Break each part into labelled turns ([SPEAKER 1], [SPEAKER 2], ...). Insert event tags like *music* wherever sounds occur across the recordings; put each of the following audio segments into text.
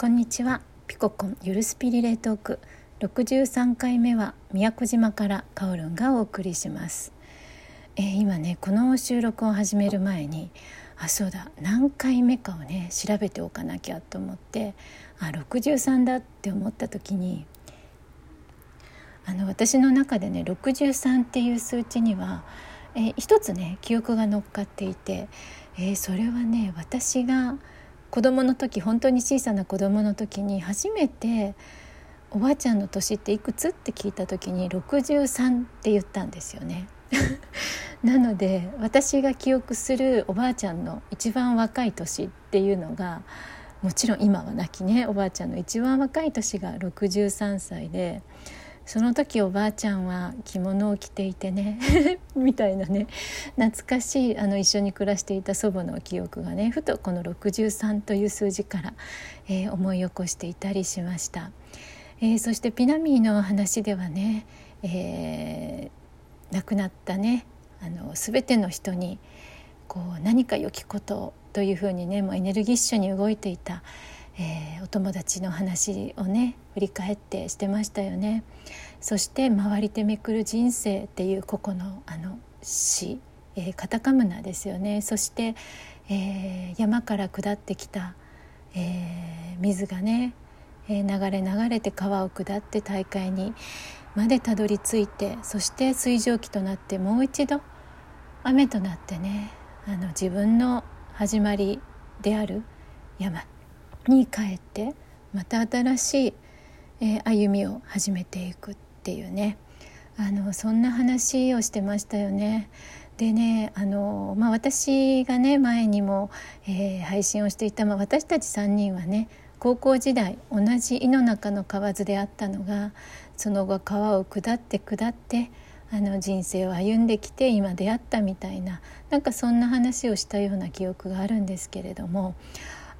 [SPEAKER 1] こんにちは。ピココンゆるスピリレートーク。63回目は宮古島からカオルンがお送りします、えー、今ねこの収録を始める前にあそうだ何回目かをね調べておかなきゃと思ってあ63だって思った時にあの私の中でね63っていう数値には、えー、一つね記憶が乗っかっていて、えー、それはね私が子供の時本当に小さな子供の時に初めて「おばあちゃんの年っていくつ?」って聞いた時に63って言ったんですよね。*laughs* なので私が記憶するおばあちゃんの一番若い年っていうのがもちろん今は亡きねおばあちゃんの一番若い年が63歳でその時おばあちゃんは着物を着ていてね *laughs* みたいなね懐かしいあの一緒に暮らしていた祖母の記憶がねふとこの63という数字から、えー、思い起こしていたりしました、えー、そしてピナミーの話ではね、えー、亡くなったねあの全ての人にこう何か良きことというふうにねもうエネルギッシュに動いていた、えー、お友達の話をね振り返ってしてましたよね。そして「回りてめくる人生」っていうここのあの詩、えー、カタカムナですよねそして、えー、山から下ってきた、えー、水がね、えー、流れ流れて川を下って大海にまでたどり着いてそして水蒸気となってもう一度雨となってねあの自分の始まりである山に帰ってまた新しい、えー、歩みを始めていくっていうねあのそんな話をしてましたよね。でねあの、まあ、私がね前にも、えー、配信をしていた、まあ、私たち3人はね高校時代同じ井の中の蛙であったのがその後川を下って下ってあの人生を歩んできて今出会ったみたいななんかそんな話をしたような記憶があるんですけれども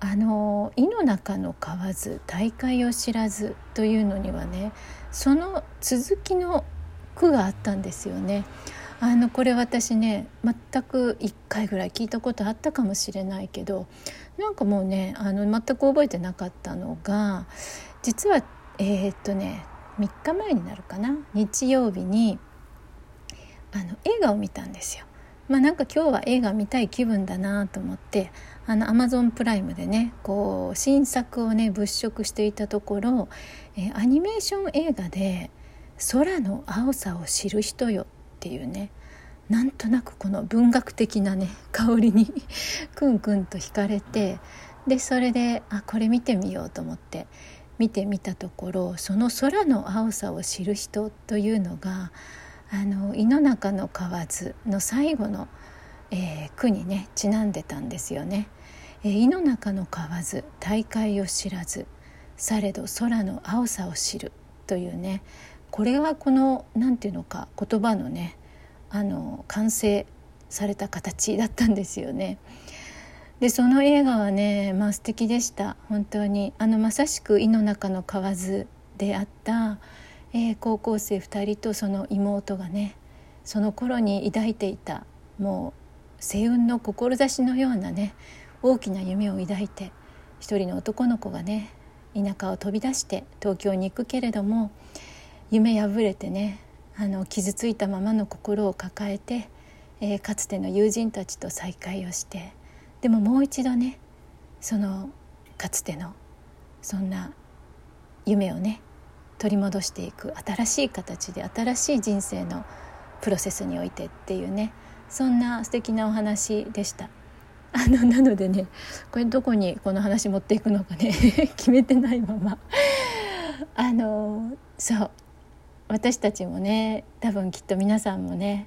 [SPEAKER 1] あの「井の中の蛙大海を知らず」というのにはねその続きの句があったんですよね。あのこれ私ね全く1回ぐらい聞いたことあったかもしれないけどなんかもうねあの全く覚えてなかったのが実はえー、っとね3日前になるかな？日曜日にあの映画を見たんですよ。まあ、なんか今日は映画見たい気分だなと思ってあのアマゾンプライムでねこう新作をね物色していたところ、えー、アニメーション映画で「空の青さを知る人よ」っていうねなんとなくこの文学的なね香りにクンクンと惹かれてでそれであこれ見てみようと思って見てみたところその空の青さを知る人というのがあの井の中の蛙の最後の、えー、句にねちなんでたんですよね。えー、井の中の蛙大海を知らずされど空の青さを知るというねこれはこの何て言うのか言葉のねあの完成された形だったんですよね。でその映画はねまあ素敵でした本当にあのまさしく井の中の蛙であったえー、高校生2人とその妹がねその頃に抱いていたもう星雲の志のようなね大きな夢を抱いて一人の男の子がね田舎を飛び出して東京に行くけれども夢破れてねあの傷ついたままの心を抱えて、えー、かつての友人たちと再会をしてでももう一度ねそのかつてのそんな夢をね取り戻していく新しい形で新しい人生のプロセスにおいてっていうねそんな素敵なお話でした。*laughs* あのなのでねこれどこにこの話持っていくのかね *laughs* 決めてないままあのそう私たちもね多分きっと皆さんもね、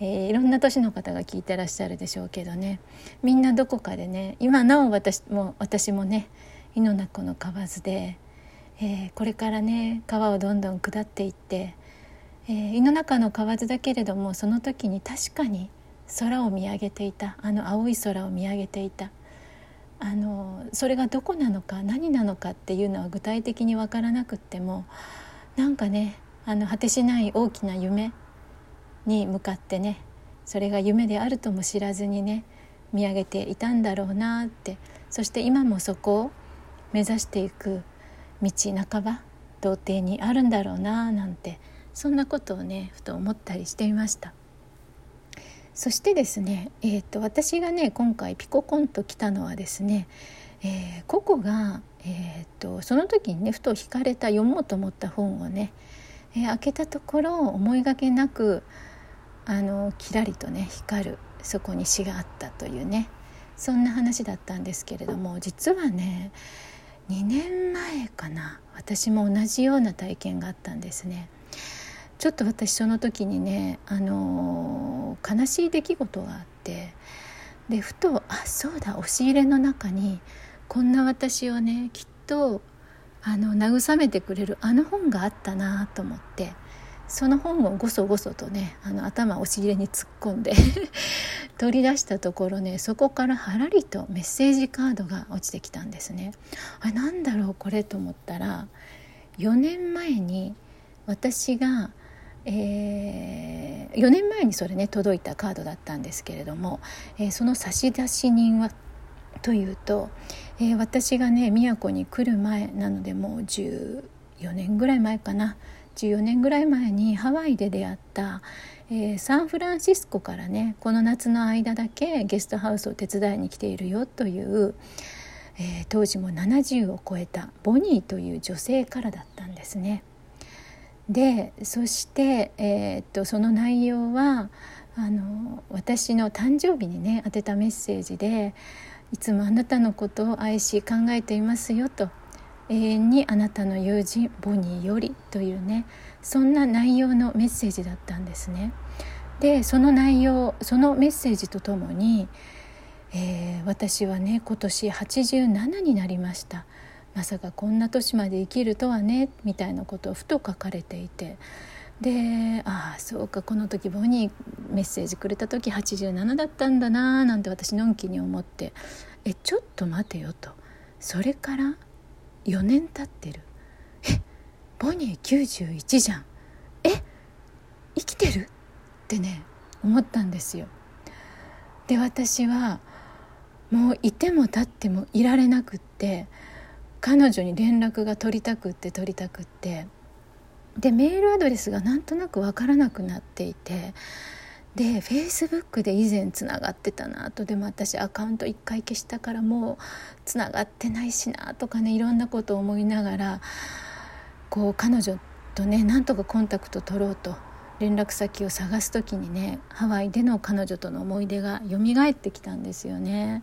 [SPEAKER 1] えー、いろんな年の方が聞いてらっしゃるでしょうけどねみんなどこかでね今なお私も私もね井の中の蛙でえー、これからね川をどんどん下っていって、えー、胃の中の蛙だけれどもその時に確かに空を見上げていたあの青い空を見上げていた。あのそれがどこなのか何なのかっていうのは具体的に分からなくってもなんかねあの果てしない大きな夢に向かってねそれが夢であるとも知らずにね見上げていたんだろうなって。そして今もそこを目指していく道半ば童貞にあるんだろうななんてそんなことをねふと思ったりしていました。そしてですね、えーと、私がね今回ピココンと来たのはですね、えー、ココが、えーと、その時にねふと惹かれた読もうと思った本をね、えー、開けたところ思いがけなくあのキラリとね光るそこに詩があったというねそんな話だったんですけれども実はね2年前かな私も同じような体験があったんですね。ちょっと私その時にね、あの、悲しい出来事があってでふとあそうだ押し入れの中にこんな私をねきっとあの慰めてくれるあの本があったなと思ってその本をごそごそとねあの頭押し入れに突っ込んで *laughs* 取り出したところねそこからはらりとメッセージカードが落ちてきたんですね。あなんだろうこれと思ったら4年前に私がえー、4年前にそれね届いたカードだったんですけれども、えー、その差出人はというと、えー、私がね宮古に来る前なのでもう14年ぐらい前かな14年ぐらい前にハワイで出会った、えー、サンフランシスコからねこの夏の間だけゲストハウスを手伝いに来ているよという、えー、当時も70を超えたボニーという女性からだったんですね。でそして、えー、っとその内容はあの私の誕生日にね宛てたメッセージで「いつもあなたのことを愛し考えていますよ」と「永遠にあなたの友人ボニーより」というねそんな内容のメッセージだったんですね。でその内容そのメッセージとともに、えー、私はね今年87になりました。まさかこんな年まで生きるとはねみたいなことをふと書かれていてでああそうかこの時ボニーメッセージくれた時87だったんだななんて私のんきに思ってえちょっと待てよとそれから4年経ってる。えボニー91じゃん。え生きてる？ってね思ったんですよ。で私はもういても立ってもいられなくって彼女に連絡が取りたくって取りたくって。でメールアドレスがなんとなく分からなくなっていてでフェイスブックで以前つながってたなとでも私アカウント1回消したからもうつながってないしなとかねいろんなことを思いながらこう彼女とねなんとかコンタクト取ろうと連絡先を探す時にねハワイでの彼女との思い出が蘇ってきたんですよね。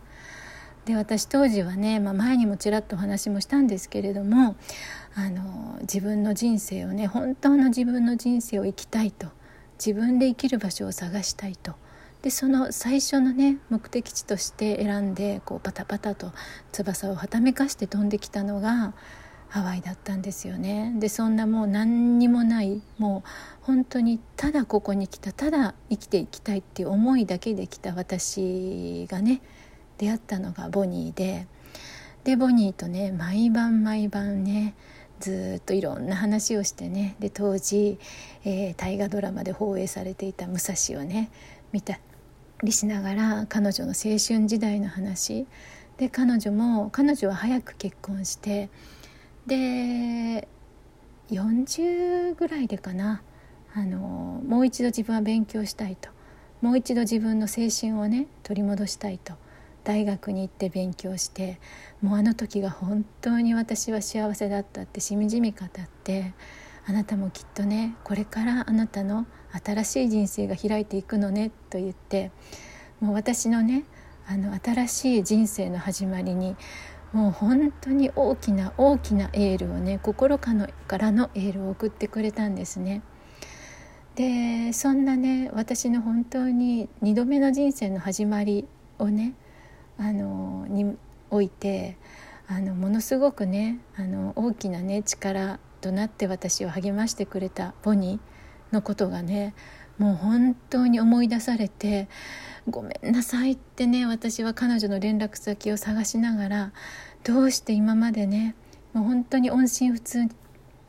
[SPEAKER 1] で私当時はね、まあ、前にもちらっとお話もしたんですけれどもあの自分の人生をね本当の自分の人生を生きたいと自分で生きる場所を探したいと。でその最初のね目的地として選んでこうパタパタと翼をはためかして飛んできたのがハワイだったんですよね。でそんなもう何にもないもう本当にただここに来たただ生きていきたいっていう思いだけで来た私がね出会ったのがボニーで。でボニーとね毎晩毎晩ねずっといろんな話をしてね。で当時、えー、大河ドラマで放映されていた「武蔵」をね見たりしながら彼女の青春時代の話。で彼女も彼女は早く結婚してで40ぐらいでかな。あのもう一度自分は勉強したいと。もう一度自分の青春をね取り戻したいと。大学に行って勉強してもうあの時が本当に私は幸せだったってしみじみ語ってあなたもきっとねこれからあなたの新しい人生が開いていくのねと言ってもう私のねあの新しい人生の始まりにもう本当に大きな大きなエールをね心からのエールを送ってくれたんですね。でそんなね私の本当に2度目の人生の始まりをねあのにおいてあのものすごくねあの大きなね力となって私を励ましてくれたボニーのことがねもう本当に思い出されて「ごめんなさい」ってね私は彼女の連絡先を探しながらどうして今までねもう本当に音信不通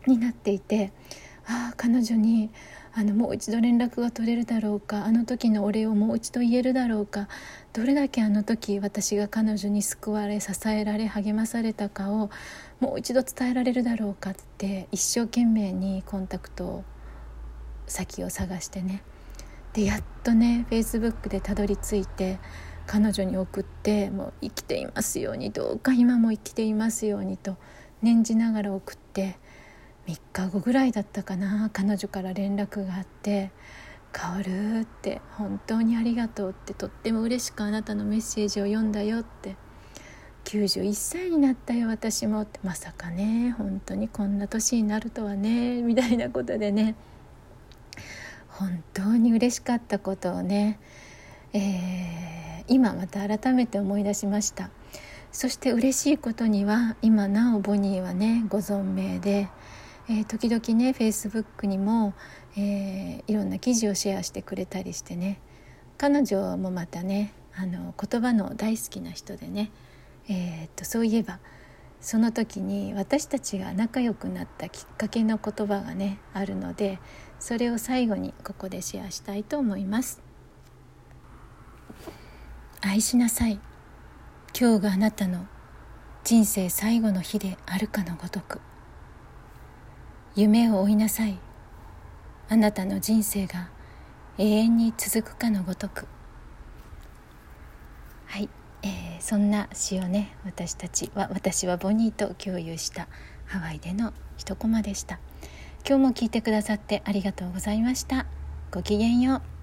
[SPEAKER 1] になっていてああ彼女にあのもう一度連絡が取れるだろうかあの時のお礼をもう一度言えるだろうかどれだけあの時私が彼女に救われ支えられ励まされたかをもう一度伝えられるだろうかって一生懸命にコンタクト先を探してね。でやっとねフェイスブックでたどり着いて彼女に送ってもう生きていますようにどうか今も生きていますようにと念じながら送って3日後ぐらいだったかな。彼女から連絡があって「カオル」って「本当にありがとう」ってとっても嬉しくあなたのメッセージを読んだよって91歳になったよ私もってまさかね本当にこんな年になるとはねみたいなことでね本当に嬉しかったことをね、えー、今また改めて思い出しました。そして嬉しいことには今なおボニーはねご存命で、えー、時々ねフェイスブックにも、えー、いろんな記事をシェアしてくれたりしてね。彼女もまたねあの言葉の大好きな人でね、えー、っとそういえばその時に私たちが仲良くなったきっかけの言葉がねあるのでそれを最後にここでシェアしたいと思います。愛しなさい。今日があなたの人生最後の日であるかのごとく。夢を追いなさい。あなたの人生が永遠に続くかのごとく。はい、えー、そんな詩をね私たちは私はボニーと共有したハワイでの一コマでした。今日も聞いてくださってありがとうございました。ごきげんよう。